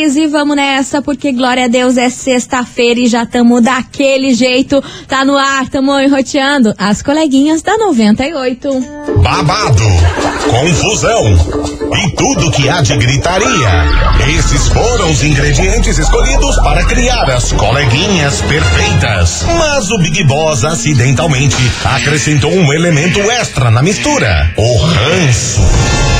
Cherries e vamos nessa, porque glória a Deus é sexta-feira e já tamo daquele jeito. Tá no ar, tamo enroteando as coleguinhas da 98. Babado, confusão e tudo que há de gritaria. Esses foram os ingredientes escolhidos para criar as coleguinhas perfeitas. Mas o Big Boss acidentalmente acrescentou um elemento extra na mistura: o ranço.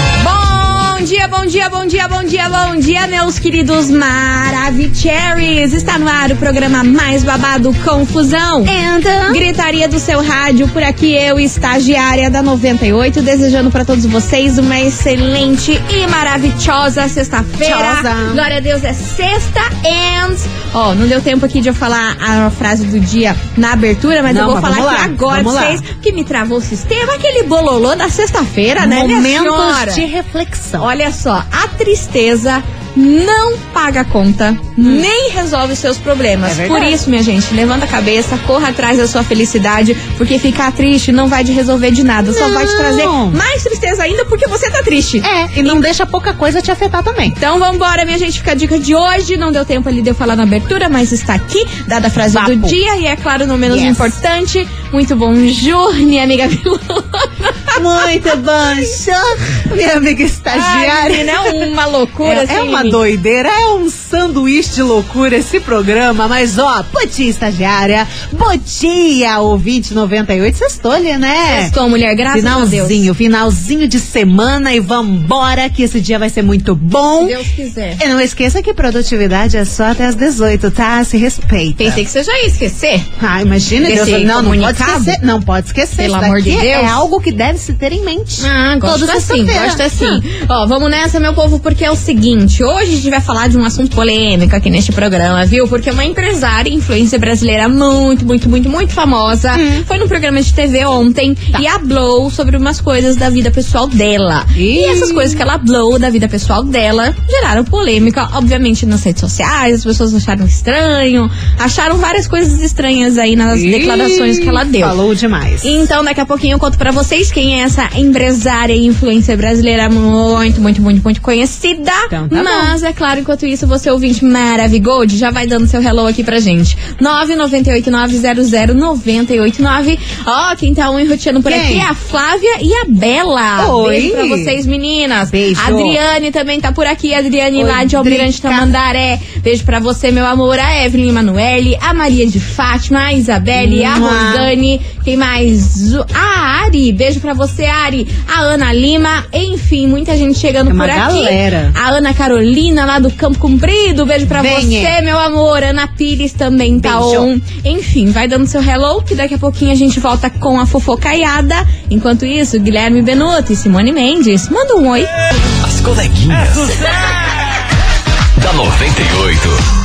Bom dia, bom dia, bom dia, bom dia, bom dia, meus queridos Maravicheries. Está no ar o programa mais babado Confusão. Então? Gritaria do seu rádio, por aqui eu, estagiária da 98, desejando para todos vocês uma excelente e maravilhosa sexta-feira. Glória a Deus, é sexta and... Ó, não deu tempo aqui de eu falar a frase do dia na abertura, mas Não, eu vou mas falar aqui lá, agora pra lá. vocês, que me travou o sistema, aquele bololô da sexta-feira, né, minha senhora? Momentos de reflexão. Olha só, a tristeza não paga a conta, nem resolve os seus problemas. É. Por isso, minha gente, levanta a cabeça, corra atrás da sua felicidade, porque ficar triste não vai te resolver de nada, só vai te trazer Não. mais tristeza ainda porque você tá triste. É, e não deixa pouca coisa te afetar também. Então vambora, minha gente, fica a dica de hoje. Não deu tempo ali de eu falar na abertura, mas está aqui, dada a frase Vapo. do dia. E é claro, não menos Yes. importante, muito bom minha amiga Vilana. Muito bom, minha amiga Ai, estagiária. menina, é uma loucura, É, assim, é uma doideira, é um sanduíche de loucura esse programa, mas ó, Botia estagiária, Botia ouvinte 98, sextou-lhe, né? Estou, mulher, graças a Deus. Finalzinho, finalzinho de semana e vambora que esse dia vai ser muito bom. Se Deus quiser. E não esqueça que produtividade é só até as 18, tá? Se respeita. Pensei que você já ia esquecer. Ah, imagina, Deus, não, não pode esquecer. Não pode esquecer. Pelo amor de daqui Deus. É algo que deve se ter em mente. Ah, gosto Toda assim, sexta-feira. Gosto assim. Ó, vamos nessa, meu povo, porque é o seguinte: hoje a gente vai falar de um assunto polêmico aqui neste programa, viu? Porque uma empresária e influência brasileira muito, muito, muito, muito famosa foi num programa de TV ontem e hablou sobre umas coisas da vida pessoal dela. E Ih. essas coisas que ela hablou da vida pessoal dela geraram polêmica, obviamente, nas redes sociais, as pessoas acharam estranho, acharam várias coisas estranhas aí nas Ih, declarações que ela deu. Falou demais. Então, daqui a pouquinho eu conto pra vocês quem é essa empresária e influência brasileira muito, muito, muito, muito conhecida. Então, tá Mas, é claro, enquanto isso, você ouvinte Maravigold já vai dando seu hello aqui pra gente. 998900989. Ó, quem tá um enroteando por Quem? aqui é a Flávia e a Bela. Oi. Beijo pra vocês, meninas. Beijo. A Adriane também tá por aqui. A Adriane Oi, lá de Almirante. Tamandaré. Beijo pra você, meu amor. A Evelyn Emanuele, a Maria de Fátima, a Isabelle, a. Rosane. Quem mais? A Ari. Beijo pra você, Ari. A Ana Lima. Enfim, muita gente chegando É uma por aqui. galera. A Ana Carolina, lá do Campo Comprido. Beijo pra Venha. você, meu amor. Ana Pires também tá Beijo. on. Enfim, vai dando seu hello, que daqui a pouquinho a gente volta com a fofocaiada. Enquanto isso, Guilherme Benuto e Simone Mendes. Manda um oi. As coleguinhas. da 98.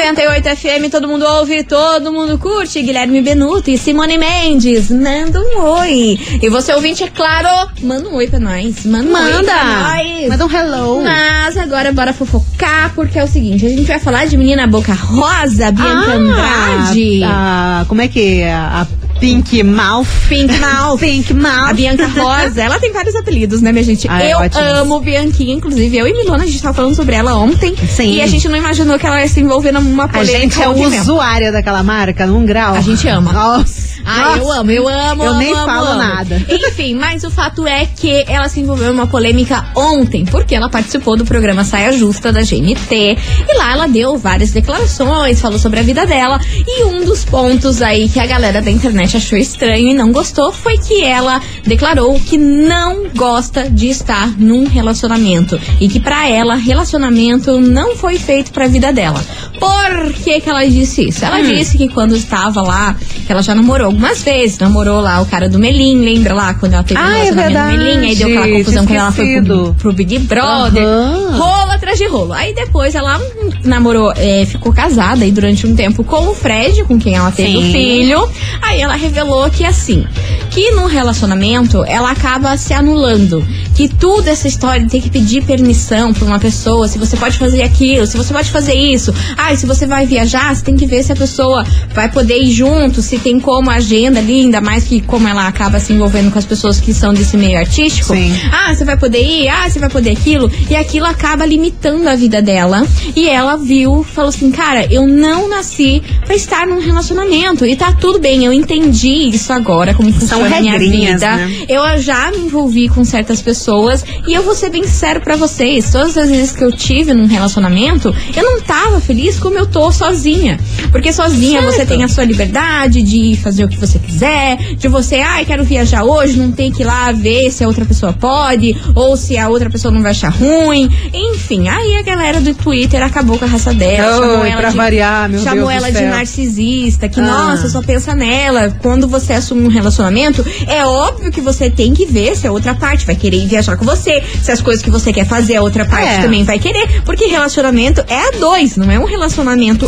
98 FM, todo mundo ouve, todo mundo curte. Guilherme Benuto e Simone Mendes, manda um oi. E você ouvinte, é claro, manda um oi pra nós. Manda um oi Manda. pra nós. Manda um hello. Mas agora bora fofocar, porque é o seguinte, a gente vai falar de menina boca rosa, Bianca Andrade. Ah, como é que é? A Pink Mouth. Pink Mouth. Pink Mouth. A Bianca Rosa, ela tem vários apelidos, né, minha gente? Ai, eu ótimos. amo Bianquinha, inclusive. Eu e Milona, a gente tava falando sobre ela ontem. Sim. E a gente não imaginou que ela ia se envolver numa A polêmica gente é usuária daquela marca, num grau. A gente ama. Nossa. Ah, eu amo, eu amo. Eu amo, nem amo, falo amo. nada. Enfim, mas o fato é que ela se envolveu em uma polêmica ontem, porque ela participou do programa Saia Justa da GNT. E lá ela deu várias declarações, falou sobre a vida dela. E um dos pontos aí que a galera da internet achou estranho e não gostou foi que ela declarou que não gosta de estar num relacionamento. E que pra ela, relacionamento não foi feito pra vida dela. Por que, que ela disse isso? Ela Hum. disse que quando estava lá, que ela já namorou algumas vezes, namorou lá o cara do Melim, lembra lá quando ela teve Ah, um é relacionamento verdade. do Melim, aí deu aquela confusão quando ela foi pro, pro Big Brother. Aham. Rolo atrás de rolo. Aí depois ela namorou, é, ficou casada aí durante um tempo com o Fred, com quem ela teve o Sim. filho. Aí ela revelou que assim, que num relacionamento ela acaba se anulando. Que tudo essa história de ter que pedir permissão pra uma pessoa, se você pode fazer aquilo, se você pode fazer isso. Ah, e se você vai viajar, você tem que ver se a pessoa vai poder ir junto, se tem como a agenda ali, ainda mais que como ela acaba se envolvendo com as pessoas que são desse meio artístico. Sim. Ah, você vai poder ir, ah, você vai poder aquilo. E aquilo acaba limitando a vida dela. E ela viu, falou assim, cara, eu não nasci pra estar num relacionamento. E tá tudo bem, eu entendi isso agora, como funciona a minha vida. né? Eu já me envolvi com certas pessoas. E eu vou ser bem sincero pra vocês. Todas as vezes que eu tive num relacionamento, eu não tava feliz como eu tô sozinha. Porque sozinha você tem a sua liberdade de fazer o que você quiser, de você, ai, quero viajar hoje, não tem que ir lá ver se a outra pessoa pode, ou se a outra pessoa não vai achar ruim. Enfim, aí a galera do Twitter acabou com a raça dela, chamou Oi, ela pra de, variar, meu chamou Deus do ela de narcisista, que Ah. nossa, só pensa nela. Quando você assume um relacionamento, é óbvio que você tem que ver se a outra parte vai querer viajar com você, se as coisas que você quer fazer a outra parte É. também vai querer, porque relacionamento é a dois, não é um relacionamento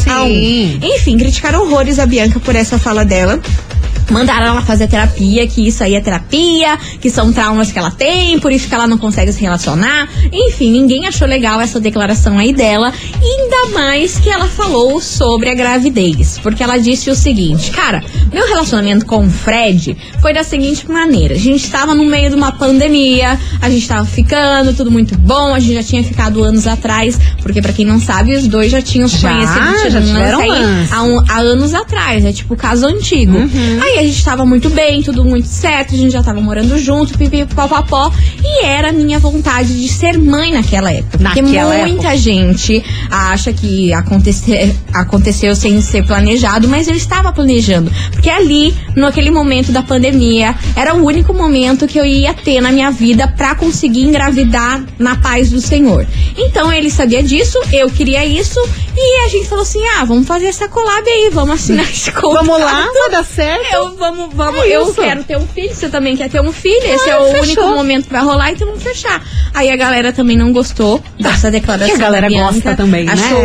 a um. Sim. Enfim, criticaram horrores a Bianca por essa fala dela. Mandaram ela fazer terapia, que isso aí é terapia, que são traumas que ela tem, por isso que ela não consegue se relacionar. Enfim, ninguém achou legal essa declaração aí dela. Ainda mais que ela falou sobre a gravidez. Porque ela disse o seguinte: Cara, meu relacionamento com o Fred foi da seguinte maneira: a gente estava no meio de uma pandemia, a gente estava ficando, tudo muito bom, a gente já tinha ficado anos atrás. Porque, pra quem não sabe, os dois já tinham se conhecido Já um tiveram lance. há, um- há anos atrás, é tipo caso antigo. Uhum. Aí a gente tava muito bem, tudo muito certo, a gente já tava morando junto, pipi, popopó. E era a minha vontade de ser mãe naquela época. Porque Naquela muita gente acha que acontecer, aconteceu sem ser planejado, mas eu estava planejando. Porque ali, naquele momento da pandemia, era o único momento que eu ia ter na minha vida pra conseguir engravidar na paz do Senhor. Então ele sabia disso, eu queria isso, e a gente falou assim: ah, vamos fazer essa collab aí, vamos assinar esse contrato. Vamos lá, vai dar certo. Eu, vamos, vamos, É eu quero ter um filho, você também quer ter um filho, esse é Ah, o fechou. único momento que vai rolar, então vamos fechar. Aí a galera também não gostou dessa declaração. Que a galera Bianca, gosta também, né? Achou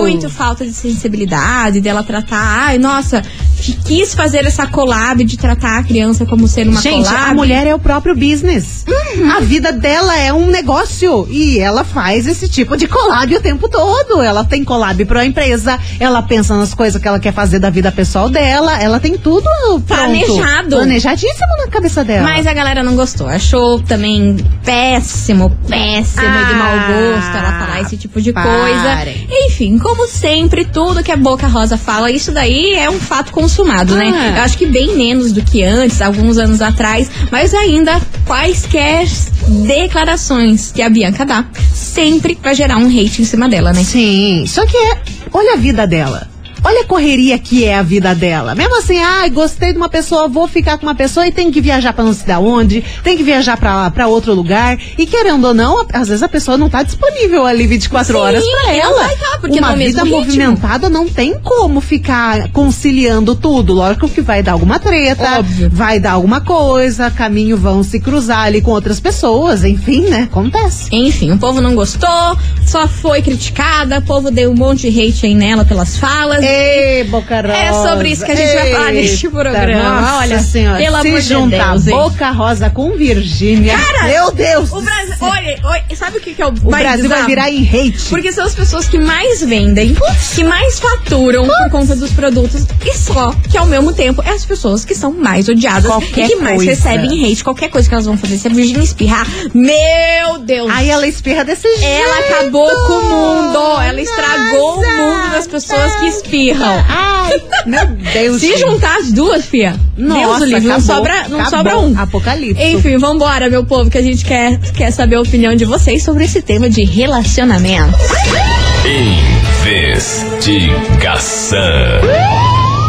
muito Oh. falta de sensibilidade dela tratar. Ai, nossa, que- quis fazer essa collab de tratar a criança como ser uma Gente, collab. a mulher é o próprio business. A vida dela é um negócio e ela faz esse tipo de collab o tempo todo. Ela tem collab pra empresa, ela pensa nas coisas que ela quer fazer da vida pessoal dela, ela tem tudo pronto. Planejado. Planejadíssimo na cabeça dela. Mas a galera não gostou. Achou também péssimo, péssimo de mau Ah, gosto ela falar esse tipo de coisa. Enfim, como sempre, tudo que a Boca Rosa fala, isso daí é um fato consumado, né? Ah. Eu acho que bem menos do que antes, alguns anos atrás, mas ainda quaisquer declarações que a Bianca dá, sempre vai gerar um hate em cima dela, né? Sim, só que é, olha a vida dela. Olha a correria que é a vida dela. Mesmo assim, ah, gostei de uma pessoa, vou ficar com uma pessoa e tem que viajar pra não sei da onde, tem que viajar pra, pra outro lugar. E querendo ou não, às vezes a pessoa não tá disponível ali 24 Sim, horas pra não ela. tá, porque uma vida ritmo. movimentada não tem como ficar conciliando tudo. Lógico que vai dar alguma treta, Óbvio. vai dar alguma coisa, caminho vão se cruzar ali com outras pessoas, enfim, né? Acontece. Enfim, o povo não gostou, só foi criticada, o povo deu um monte de hate aí nela pelas falas. Ei, Boca Rosa. É sobre isso que a gente vai falar neste programa. Nossa Olha, senhora, pelo se amor de juntar Deus, hein? Boca Rosa com Virgínia. Cara, meu Deus. O Brasil, olha, olha, sabe o que, que é o, o Brasil vai virar em hate. Porque são as pessoas que mais vendem, que mais faturam por conta dos produtos e só que ao mesmo tempo é as pessoas que são mais odiadas Qualquer e que mais coisa. recebem hate. Qualquer coisa que elas vão fazer, se a Virgínia espirrar, meu Deus! Aí ela espirra desse jeito. ela acabou com o mundo, ela estragou o mundo das pessoas que espirram. Ai, meu Deus. Se juntar as duas, fia, Deus Nossa, o livre, não acabou, sobra, não acabou. sobra um. Apocalipse. Enfim, vambora, meu povo, que a gente quer, quer saber a opinião de vocês sobre esse tema de relacionamento. Investigação.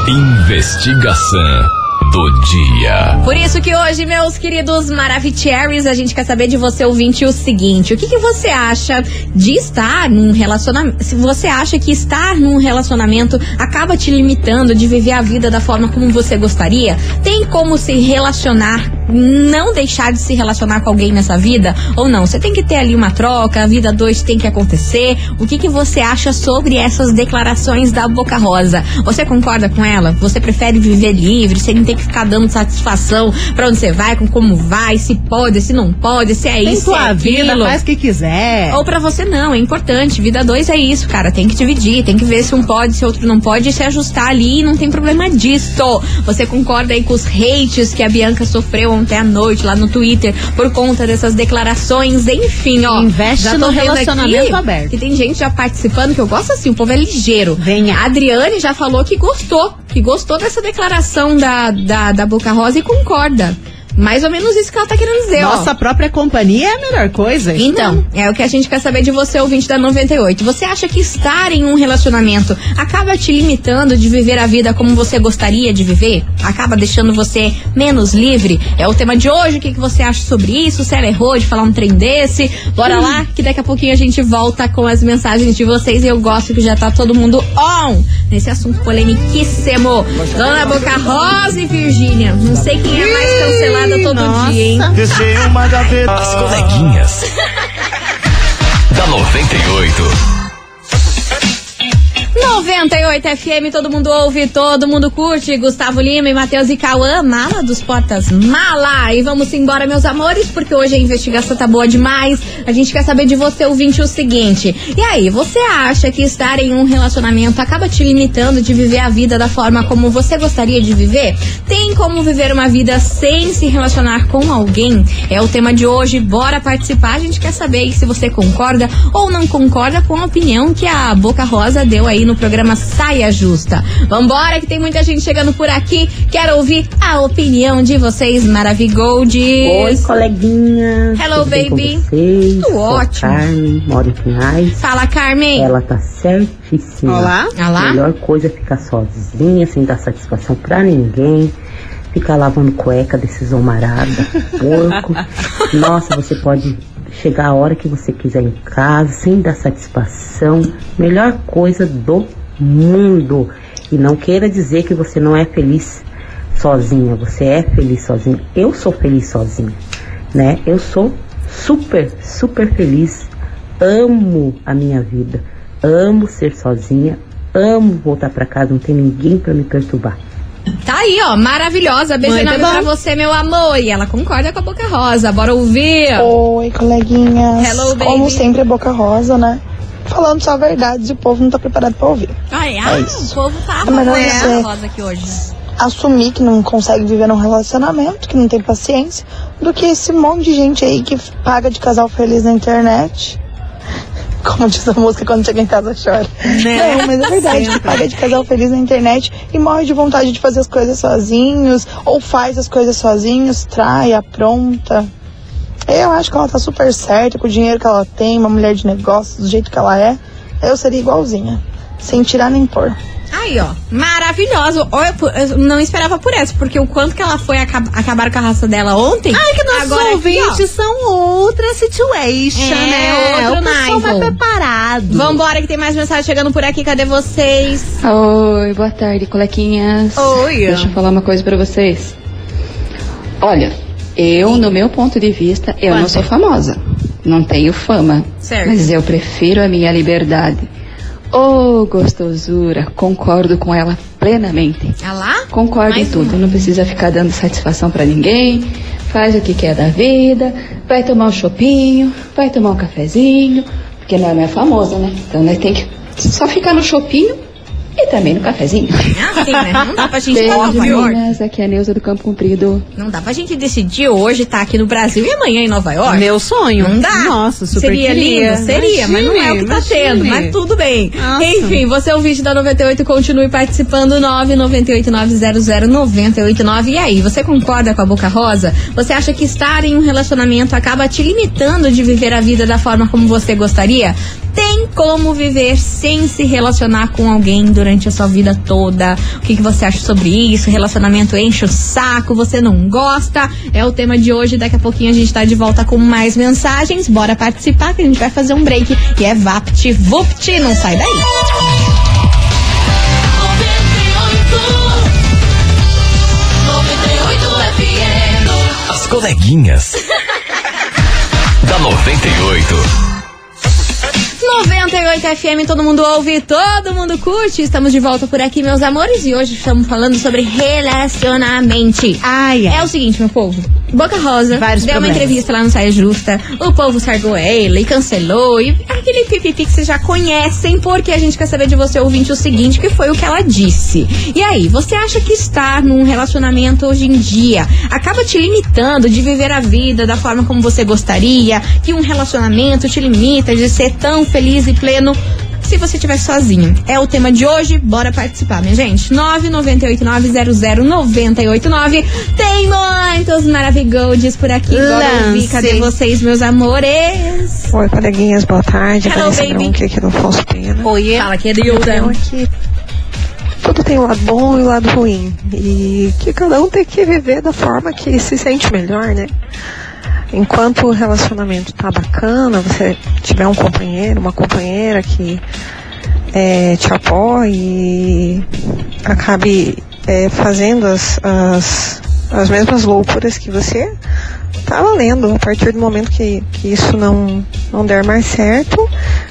Investigação do dia. Por isso que hoje, meus queridos Maravicheries, a gente quer saber de você, ouvinte, o seguinte: o que, que você acha de estar num relacionamento? Se você acha que estar num relacionamento acaba te limitando de viver a vida da forma como você gostaria? Tem como se relacionar, não deixar de se relacionar com alguém nessa vida? Ou não? Você tem que ter ali uma troca, a vida dois tem que acontecer. O que, que você acha sobre essas declarações da Boca Rosa? Você concorda com ela? Você prefere viver livre, sem ter que ficar dando satisfação pra onde você vai, com como vai, se pode, se não pode, se é Tem isso, se é tua vida, faz o que quiser. Ou pra você não, é importante. Vida dois é isso, cara. Tem que dividir, tem que ver se um pode, se outro não pode, e se ajustar ali e não tem problema disso. Você concorda aí com os hates que a Bianca sofreu ontem à noite lá no Twitter por conta dessas declarações? Enfim, ó. Investe já tô no relacionamento aqui aberto. Que tem gente já participando, que eu gosto assim, o povo é ligeiro. Venha. A Adriane já falou que gostou, que gostou dessa declaração da, da, da Boca Rosa e concorda. Mais ou menos isso que ela tá querendo dizer, ó. Nossa própria companhia é a melhor coisa. Então, é o que a gente quer saber de você, ouvinte da 98. Você acha que estar em um relacionamento acaba te limitando de viver a vida como você gostaria de viver? Acaba deixando você menos livre? É o tema de hoje. O que, que você acha sobre isso? Se ela errou de falar um trem desse? Bora lá, que daqui a pouquinho a gente volta com as mensagens de vocês. E eu gosto que já tá todo mundo on nesse assunto polemiquíssimo. Dona Boca Rosa e Virgínia. Não sei quem é mais cancelada todo Nossa. dia, hein? Deixei uma gaveta. As coleguinhas. da 98. 98 FM, todo mundo ouve, todo mundo curte. Gustavo Lima e Matheus e Cauã, mala dos portas, mala! E vamos embora, meus amores, porque hoje a investigação tá boa demais. A gente quer saber de você, ouvinte, o seguinte. E aí, você acha que estar em um relacionamento acaba te limitando de viver a vida da forma como você gostaria de viver? Tem como viver uma vida sem se relacionar com alguém? É o tema de hoje, bora participar. A gente quer saber se você concorda ou não concorda com a opinião que a Boca Rosa deu aí no programa Saia Justa. Vambora, que tem muita gente chegando por aqui. Quero ouvir a opinião de vocês, Maravigoldes. Oi, coleguinha. Hello, Tudo baby. vocês? Tudo ótimo. Carmen, moro em Pinhais. Fala, Carmen. Ela tá certíssima. Olá. Olá. Melhor coisa é ficar sozinha, sem dar satisfação pra ninguém. Ficar lavando cueca desses homarada, porco. Nossa, você pode chegar a hora que você quiser em casa, sem dar satisfação. Melhor coisa do mundo. E não queira dizer que você não é feliz sozinha. Você é feliz sozinha. Eu sou feliz sozinha, né? Eu sou super, super feliz. Amo a minha vida. Amo ser sozinha. Amo voltar pra casa. Não tem ninguém pra me perturbar. Tá aí, ó, maravilhosa. Beijo Muito enorme bom. pra você, meu amor. E ela concorda com a Boca Rosa. Bora ouvir. Oi, coleguinhas. Hello, baby. Como sempre, boca rosa, né? Falando só a verdade, o povo não tá preparado pra ouvir. Ai, ah, É o isso. povo tá É melhor com a você- Rosa aqui hoje. Assumir que não consegue viver num relacionamento, que não tem paciência, do que esse monte de gente aí que paga de casal feliz na internet. Como diz a música, quando chega em casa chora. Né? Não, mas é verdade, que paga de casal feliz na internet e morre de vontade de fazer as coisas sozinhos, ou faz as coisas sozinhos, trai, apronta. Eu acho que ela tá super certa com o dinheiro que ela tem, uma mulher de negócios, do jeito que ela é. Eu seria igualzinha, sem tirar nem pôr. Aí, ó, maravilhosa. Olha, eu não esperava por essa, porque o quanto que ela foi acab acabar com a raça dela ontem. Ai, que nossos agora aqui, ouvintes são outra situation, É, né? outro o pessoal nível. mais preparado. Vambora, que tem mais mensagem chegando por aqui. Cadê vocês? Oi, boa tarde, colequinhas. Oi. Deixa eu falar uma coisa pra vocês. Olha, eu, no meu ponto de vista, eu não Quanto? sou famosa. Não tenho fama. Certo. Mas eu prefiro a minha liberdade. Ô, gostosura, concordo com ela plenamente. Ah lá? Concordo Mais em tudo. uma. Não precisa ficar dando satisfação pra ninguém. Faz o que quer da vida. Vai tomar um chopinho. Vai tomar um cafezinho. Porque não é famosa, né? Então nós tem que só ficar no chopinho e também no cafezinho. É assim, né? Não dá pra gente Beijo, Nova York. meninas. Aqui é a Neuza do Campo Comprido. Não dá pra gente decidir hoje estar aqui no Brasil e amanhã em Nova York. Meu sonho. Não dá. Nossa, super Seria queria. lindo? Seria, mas não é o que tá Imagine, tendo. imagine. Mas tudo bem. Nossa. Enfim, você é o vídeo da 98, continue participando. 998900989. E aí, você concorda com a Boca Rosa? Você acha que estar em um relacionamento acaba te limitando de viver a vida da forma como você gostaria? Tem como viver sem se relacionar com alguém durante a sua vida toda? O que, que você acha sobre isso? Relacionamento enche o saco, você não gosta? É o tema de hoje. Daqui a pouquinho a gente tá de volta com mais mensagens. Bora participar que a gente vai fazer um break. E é Vapt Vupt, não sai daí. As coleguinhas. da 98. 98 FM, todo mundo ouve, todo mundo curte. Estamos de volta por aqui, meus amores, e hoje estamos falando sobre relacionamento. Ai, ai. É o seguinte, meu povo. Boca Rosa Vários deu uma problemas. entrevista lá no Saia Justa. O povo sargou ela e cancelou. E aquele pipipi que vocês já conhecem, porque a gente quer saber de você, ouvinte, o seguinte, que foi o que ela disse. E aí, você acha que estar num relacionamento hoje em dia acaba te limitando de viver a vida da forma como você gostaria? Que um relacionamento te limita de ser tão feliz e pleno se você estiver sozinho. É o tema de hoje, bora participar, minha gente. 998900989. Tem muitos maravilhosos por aqui. Bora ouvir. Cadê vocês, meus amores? Oi, coleguinhas, boa tarde. Hello, Vanessa baby. Bronque aqui no Afonso Pena. Oiê. Fala, querida. aqui. Tudo tem o lado bom e o lado ruim. E que cada um tem que viver da forma que se sente melhor, né? Enquanto o relacionamento tá bacana, você tiver um companheiro, uma companheira que é, te apoie e acabe é, fazendo as, as, as mesmas loucuras que você, tá valendo. A partir do momento que, que isso não, não der mais certo,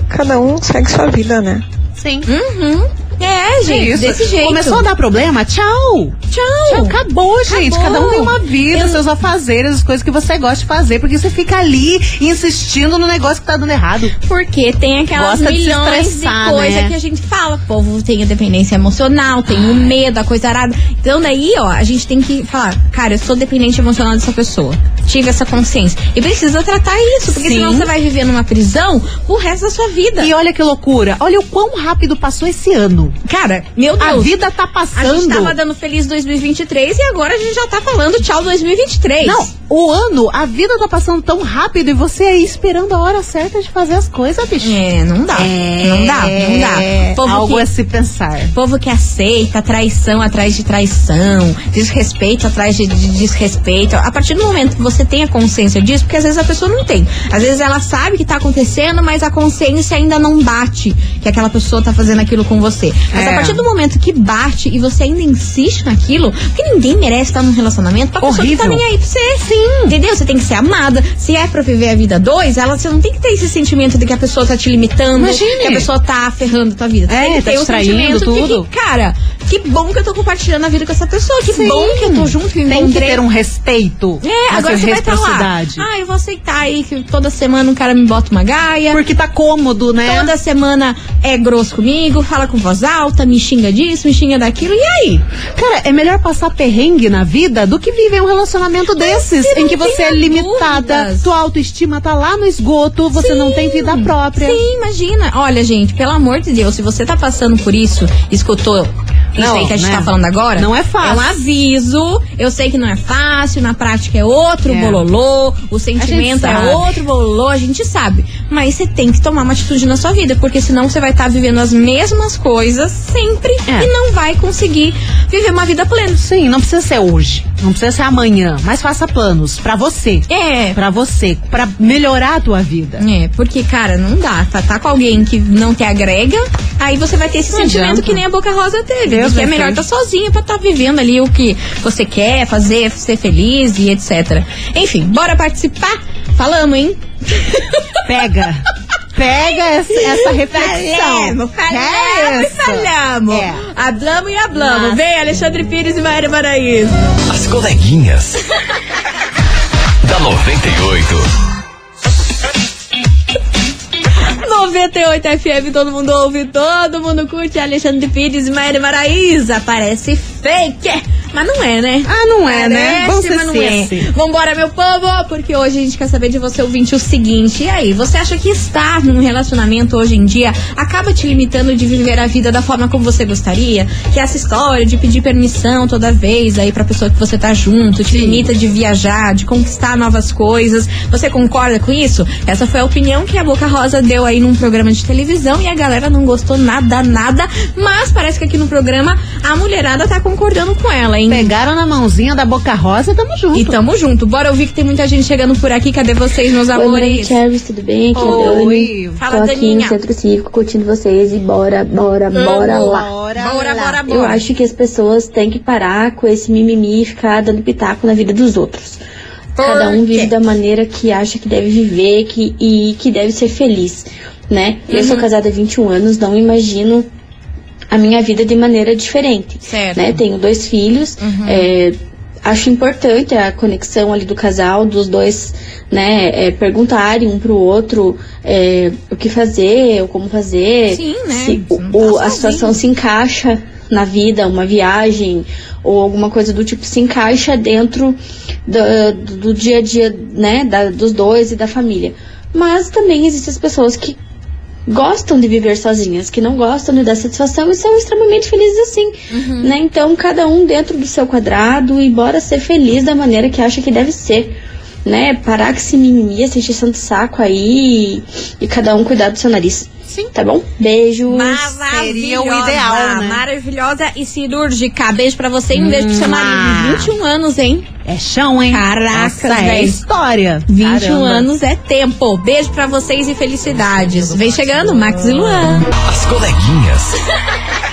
cada um segue sua vida, né? Sim. Uhum. É, gente, Isso. desse jeito. Começou a dar problema? Tchau. Tchau. Acabou, gente. Acabou. Cada um tem uma vida, Eu- seus afazeres, as coisas que você gosta de fazer. Porque você fica ali insistindo no negócio que tá dando errado. Porque tem aquelas Gosta de se milhões de, coisa né? que a gente fala. O povo tem a dependência emocional, tem o medo, a coisa arada. Então daí, ó, a gente tem que falar, cara, eu sou dependente emocional dessa pessoa. Tive essa consciência. E precisa tratar isso, porque Sim. senão você vai viver numa prisão o resto da sua vida. E olha que loucura. Olha o quão rápido passou esse ano. Cara, meu Deus. A vida tá A gente passando. tava dando feliz 2023 e agora a gente já tá falando tchau 2023. Não, o ano, a vida tá passando tão rápido e você aí esperando a hora certa de fazer as coisas, bicho. É, não dá. Não dá, não dá. Povo Algo que- a se pensar. Povo que aceita traição atrás de traição, desrespeito atrás de, de desrespeito. A partir do momento que você tem a consciência disso, porque às vezes a pessoa não tem. Às vezes ela sabe que tá acontecendo, mas a consciência ainda não bate que aquela pessoa tá fazendo aquilo com você. Mas É. a partir do momento que bate e você ainda insiste naquilo, porque ninguém merece estar num relacionamento pra pessoa que tá Horrível. nem aí pra você. Sim. Entendeu? Você tem que ser amada. Se é pra viver a vida dois, ela, você não tem que ter esse sentimento de que a pessoa tá te limitando, Imagine. que a pessoa tá ferrando a tua vida. Você É, tem que tá ter o distraindo sentimento de tudo. que, cara, que bom que eu tô compartilhando a vida com essa pessoa. Que Sim. bom que eu tô junto, que Tem que ter um respeito. É, agora você vai estar lá. reciprocidade. Ah, eu vou aceitar aí que toda semana um cara me bota uma gaia. Porque tá cômodo, né? Toda semana é grosso comigo, fala com voz alta, me xinga disso, me xinga daquilo. E aí? Cara, é melhor passar perrengue na vida do que viver um relacionamento desses em que você é limitada, dúvidas. tua autoestima tá lá no esgoto, você não tem vida própria. Sim, imagina. Olha, gente, pelo amor de Deus, se você tá passando por isso, escutou isso Não, aí que a gente né? tá falando agora? Não é fácil. É um aviso. Eu sei que não é fácil, na prática é outro É. bololô, o sentimento é outro bololô, a gente sabe. Mas você tem que tomar uma atitude na sua vida, porque senão você vai estar vivendo as mesmas coisas sempre É. e não vai conseguir viver uma vida plena. Sim, não precisa ser hoje, não precisa ser amanhã, mas faça planos pra você, É, Pra você, pra melhorar a tua vida. É, porque, cara, não dá. Tá, tá com alguém que não te agrega, aí você vai ter esse Não sentimento adianta. que nem a Boca Rosa teve. Que é me melhor estar sozinha pra estar vivendo ali o que você quer fazer, ser feliz e etc. Enfim, bora participar? Falamos, hein? Pega. Pega essa, essa reflexão. Falamos, Que falamos, isso? falamos. É. Hablamos e hablamos. Nossa. Vem, Alexandre Pires e Maíra Paraíso. As coleguinhas. da 98. 98 FM, todo mundo ouve, todo mundo curte. Alexandre Pires e Maíra Maraíza. Parece fake. Mas não é, né? Ah, não é, né? Vamos ser mas não é. assim. Vambora, meu povo, porque hoje a gente quer saber de você, ouvinte, o seguinte. E aí, você acha que estar num relacionamento hoje em dia acaba te limitando de viver a vida da forma como você gostaria? Que essa história de pedir permissão toda vez aí pra pessoa que você tá junto, te limita de viajar, de conquistar novas coisas. Você concorda com isso? Essa foi a opinião que a Boca Rosa deu aí num programa de televisão e a galera não gostou nada, nada. Mas parece que aqui no programa a mulherada tá concordando com ela, hein? Pegaram na mãozinha da Boca Rosa, tamo junto. E tamo junto. Bora ouvir que tem muita gente chegando por aqui. Cadê vocês, meus Oi, amores? Maria Chaves, tudo bem? Aqui é Oi. Dani. Fala, Tô aqui Daninha. no Centro Cívico curtindo vocês e bora, bora, bora lá. Bora, Bora, lá. bora, bora. Eu acho que as pessoas têm que parar com esse mimimi e ficar dando pitaco na vida dos outros. Por Cada um quê? vive da maneira que acha que deve viver que, e que deve ser feliz, né? Eu Uhum. sou casada há 21 anos, não imagino a minha vida de maneira diferente. Certo. Né? Tenho dois filhos, Uhum. é, acho importante a conexão ali do casal, dos dois, né, é, perguntarem um pro outro é, o que fazer, ou como fazer, Sim, né? se o- tá o- a situação se encaixa na vida, uma viagem ou alguma coisa do tipo se encaixa dentro do, do- do dia a dia, né, da- dos dois e da família. Mas também existem as pessoas que gostam de viver sozinhas, que não gostam de dar satisfação e são extremamente felizes assim, Uhum. né? Então cada um dentro do seu quadrado e bora ser feliz da maneira que acha que deve ser. Né, parar com esse mimimi, essa encheção de saco aí e, cada um cuidar do seu nariz. Sim. Tá bom? Beijos. Maravilhosa, Seria o ideal, né? Maravilhosa e cirúrgica. Beijo pra você e um beijo pro seu marido. 21 anos, hein? É chão, hein? Caracas, Essa é história. 21 Caramba. anos é tempo. Beijo pra vocês e felicidades. Vem chegando, Max e Luan. As coleguinhas.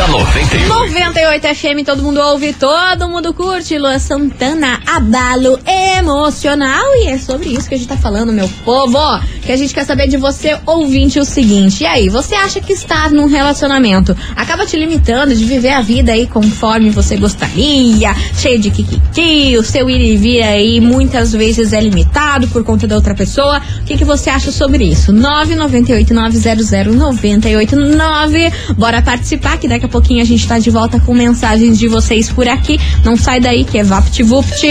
da 98. 98 FM, todo mundo ouve, todo mundo curte. Luan Santana, abalo emocional. E é sobre isso que a gente tá falando, meu povo. Que a gente quer saber de você, ouvinte, o seguinte. E aí, você acha que estar num relacionamento acaba te limitando de viver a vida aí conforme você gostaria? Cheio de kikiki, o seu ir e vir aí muitas vezes é limitado por conta da outra pessoa. O que, que você acha sobre isso? 998 900 989. Bora participar, que daqui a pouquinho a gente tá de volta com mensagens de vocês por aqui. Não sai daí que é VaptVupt.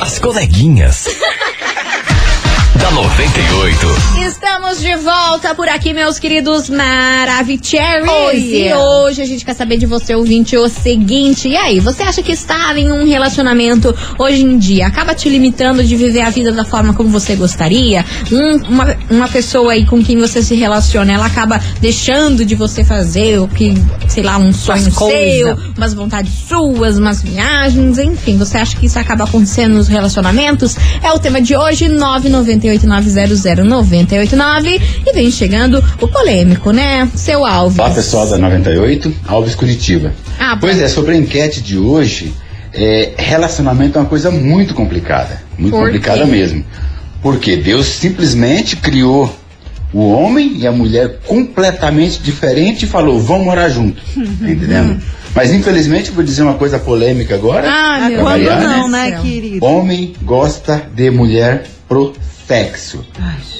As coleguinhas. Da 98. Estamos de volta por aqui, meus queridos Maravicheries. Oh, E yeah. hoje a gente quer saber de você, ouvinte, o seguinte. E aí, você acha que estar em um relacionamento hoje em dia acaba te limitando de viver a vida da forma como você gostaria? Um- uma, uma pessoa aí com quem você se relaciona, ela acaba deixando de você fazer o que, sei lá, um sonho seu, coisa. umas vontades suas, umas viagens, enfim. Você acha que isso acaba acontecendo nos relacionamentos? É o tema de hoje, 998900989. E vem chegando o polêmico, né? Seu Alves. Olá pessoal da 98, Alves Curitiba. Ah, Pois é, sobre a enquete de hoje, é, relacionamento é uma coisa muito complicada. Muito Por complicada quê? mesmo. Porque Deus simplesmente criou o homem e a mulher completamente diferente e falou, vão morar junto. Tá entendendo? Mas infelizmente, vou dizer uma coisa polêmica agora. Ah, meu pra Quando variar, não, né, céu. querido? Homem gosta de mulher pro sexo.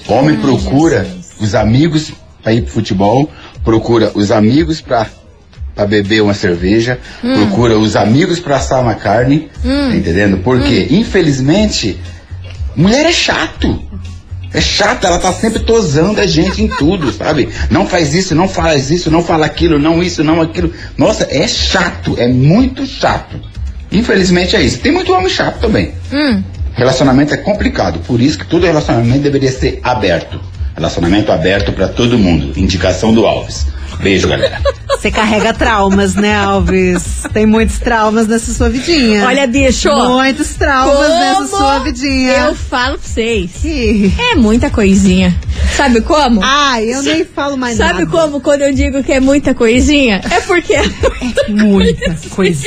Homem procura os amigos para ir pro futebol, procura os amigos para para beber uma cerveja, procura os amigos para assar uma carne, tá entendendo? Porque, infelizmente, mulher é chato. É chata, ela tá sempre tosando a gente em tudo, sabe? Não faz isso, não faz isso, não fala aquilo, não isso, não aquilo. Nossa, é chato, é muito chato. Infelizmente é isso. Tem muito homem chato também. Hum, Relacionamento é complicado, por isso que todo relacionamento deveria ser aberto. Relacionamento aberto pra todo mundo. Indicação do Alves. Beijo, galera. Você carrega traumas, né, Alves? Tem muitos traumas nessa sua vidinha. olha, bicho. Muitos traumas nessa sua vidinha. Eu falo pra vocês. Que- É muita coisinha. Sabe como? Ai, eu nem falo mais Sabe nada. como quando eu digo que é muita coisinha? É porque é Muita coisa.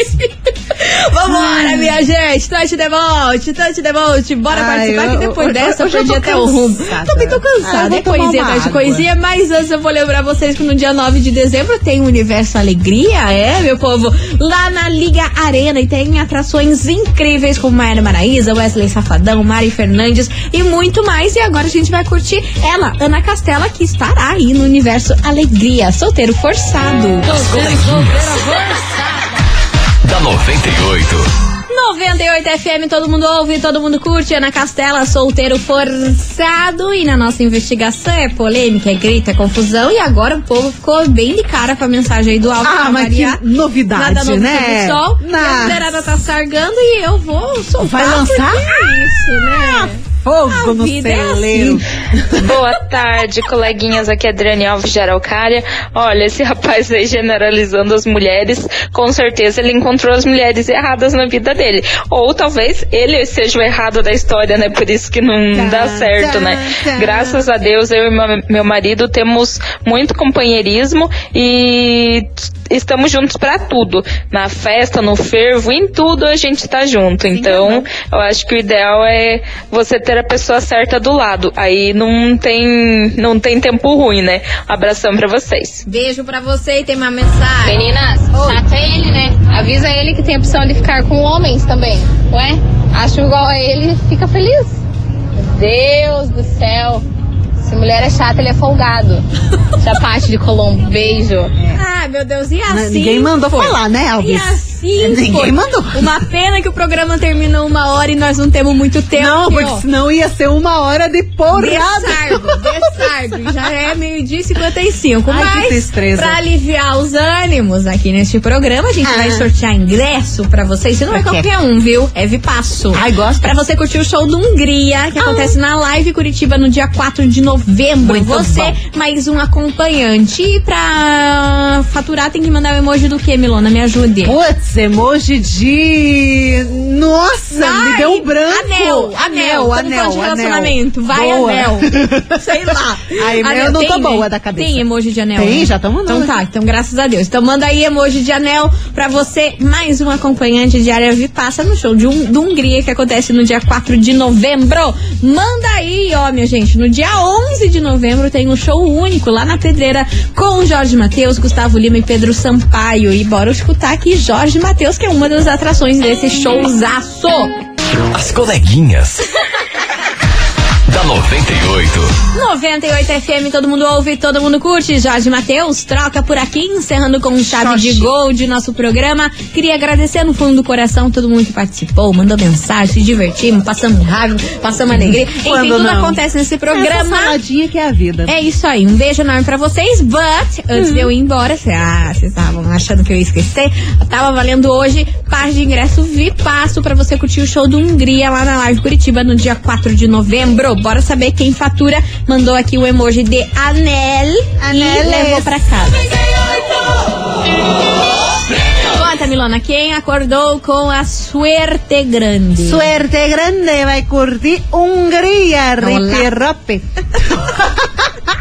Vambora, minha gente. Touch the boat, touch the boat. Bora Ai, participar eu- que depois eu- dessa eu perdi até o rumo. cansada. Também tô cansada. Ah, vou tomar coisinha atrás de coisinha. Mas antes eu vou lembrar vocês que no dia 9 de dezembro tem o Universo Alegria, é, meu povo? Lá na Liga Arena. E tem atrações incríveis como Maíra Maraíza, Wesley Safadão, Mari Fernandes e muito mais. E agora a gente vai curtir ela, Ana Castela, que estará aí no Universo Alegria. Solteiro forçado. As coleguinhas. Da 98. 98 FM, todo mundo ouve, todo mundo curte. Ana Castela, solteiro forçado. E na nossa investigação é polêmica, é grita, é confusão. E agora o povo ficou bem de cara com a mensagem aí do Alto Ah, mas variar. que novidade, Nada novo né? sol. E a mulherada tá sargando e eu vou soltar. Vai lançar? é isso, né? Fogo A no é celeiro. Boa tarde, coleguinhas. Aqui é Adriane Alves de Araucária. Olha, esse rapaz aí generalizando as mulheres, com certeza ele encontrou as mulheres erradas na vida dele. Ou talvez ele seja o errado da história, né? Por isso que não Tá, dá certo, tá, né? tá. Graças a Deus, eu e meu marido temos muito companheirismo e estamos juntos pra tudo. Na festa, no fervo, em tudo a gente tá junto. Então, eu acho que o ideal é você ter a pessoa certa do lado. Aí não tem, não tem tempo ruim, né? Um abração pra vocês. Beijo pra você e tem uma mensagem. Meninas, chato é ele, né? Avisa ele que tem a opção de ficar com homens também. Ué? Acho igual a ele, fica feliz. Deus do céu. Se mulher é chata, ele é folgado. Chapate de Colombo, beijo. Ah, meu Deus, e assim? Ninguém mandou foi? falar, né, Alves? E assim Ninguém foi. mandou. Uma pena que o programa termina uma hora e nós não temos muito tempo. Não, porque, porque ó, senão ia ser uma hora de porrada. Desargo, desargo. Já é meio-dia e 55. Ai, que Mas, pra aliviar os ânimos aqui neste programa, a gente Ah. vai sortear ingresso pra vocês. E não é qualquer um, viu? É Vipasso. Ai, gosto. Pra você curtir o show do Hungria, que acontece na Live Curitiba no dia 4 de novembro. Muito você, mais um acompanhante. E pra faturar, tem que mandar o emoji do que, Milona? Me ajude. Putz, emoji de. Nossa, Vai, me deu um branco. Anel, anel, anel, falando de anel. relacionamento. Vai, Boa. anel. Sei lá. Ai, Anel, eu não tô tem, boa né? da cabeça. Tem emoji de anel. Tem, né? já tô mandando Então tá, então graças a Deus. Então manda aí emoji de anel pra você, mais um acompanhante de área Vipassa no show de um, do Hungria que acontece no dia 4 de novembro. Manda aí, ó, minha gente. No dia 11 de novembro tem um show único lá na Pedreira com Jorge Matheus, Gustavo Lima e Pedro Sampaio. E bora escutar aqui Jorge Matheus, que é uma das atrações desse showzaço. As coleguinhas. da 98. 98 FM, todo mundo ouve, todo mundo curte. Jorge Matheus, troca por aqui, encerrando com chave Xoxi. de gol de nosso programa. Queria agradecer no fundo do coração todo mundo que participou, mandou mensagem, se divertimos, passamos raiva, passamos alegria. Enfim, Quando tudo não? acontece nesse Essa programa. saladinha que é a vida. É isso aí, um beijo enorme pra vocês. But, antes de eu ir embora, cê- ah, vocês estavam achando que eu ia esquecer? Tava valendo hoje par de ingresso Vipasso pra você curtir o show do Hungria lá na Live Curitiba no dia 4 de novembro. Bora saber quem fatura. Mandou aqui o emoji de Anel e Aneles. levou pra casa. Conta, Milona, quem acordou com a suerte grande? Suerte grande, vai curtir Hungria, Olá. ripirope.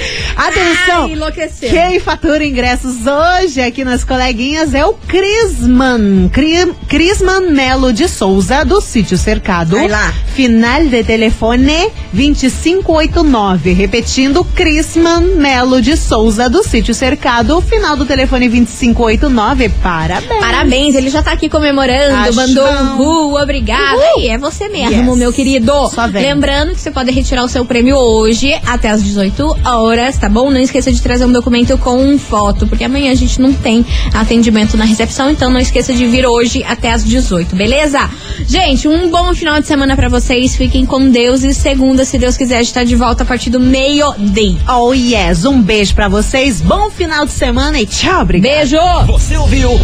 Atenção! Ai. Quem fatura ingressos hoje aqui nas coleguinhas é o Crisman. Cri- Crisman Melo de Souza, do Sítio Cercado. Vai lá. Final de telefone 2589. Repetindo, Crisman Melo de Souza, do Sítio Cercado. Final do telefone 2589. Parabéns. Parabéns, ele já tá aqui comemorando, mandou um ru, obrigada. Uhul. E é você mesmo, Yes. meu querido. Só vem. Lembrando que você pode retirar o seu prêmio hoje até as 18 horas, tá bom? Não esqueça de trazer um documento com foto, porque amanhã a gente não tem atendimento na recepção, então não esqueça de vir hoje até as 18, beleza? Gente, um bom final de semana pra vocês. Fiquem com Deus e segunda, se Deus quiser, a gente tá de volta a partir do meio-dia. Oh yes, um beijo pra vocês, bom final de semana e tchau, obrigada. Beijo! Você ouviu?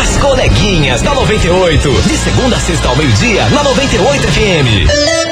As coleguinhas da 98. De segunda a sexta ao meio-dia, na 98 FM.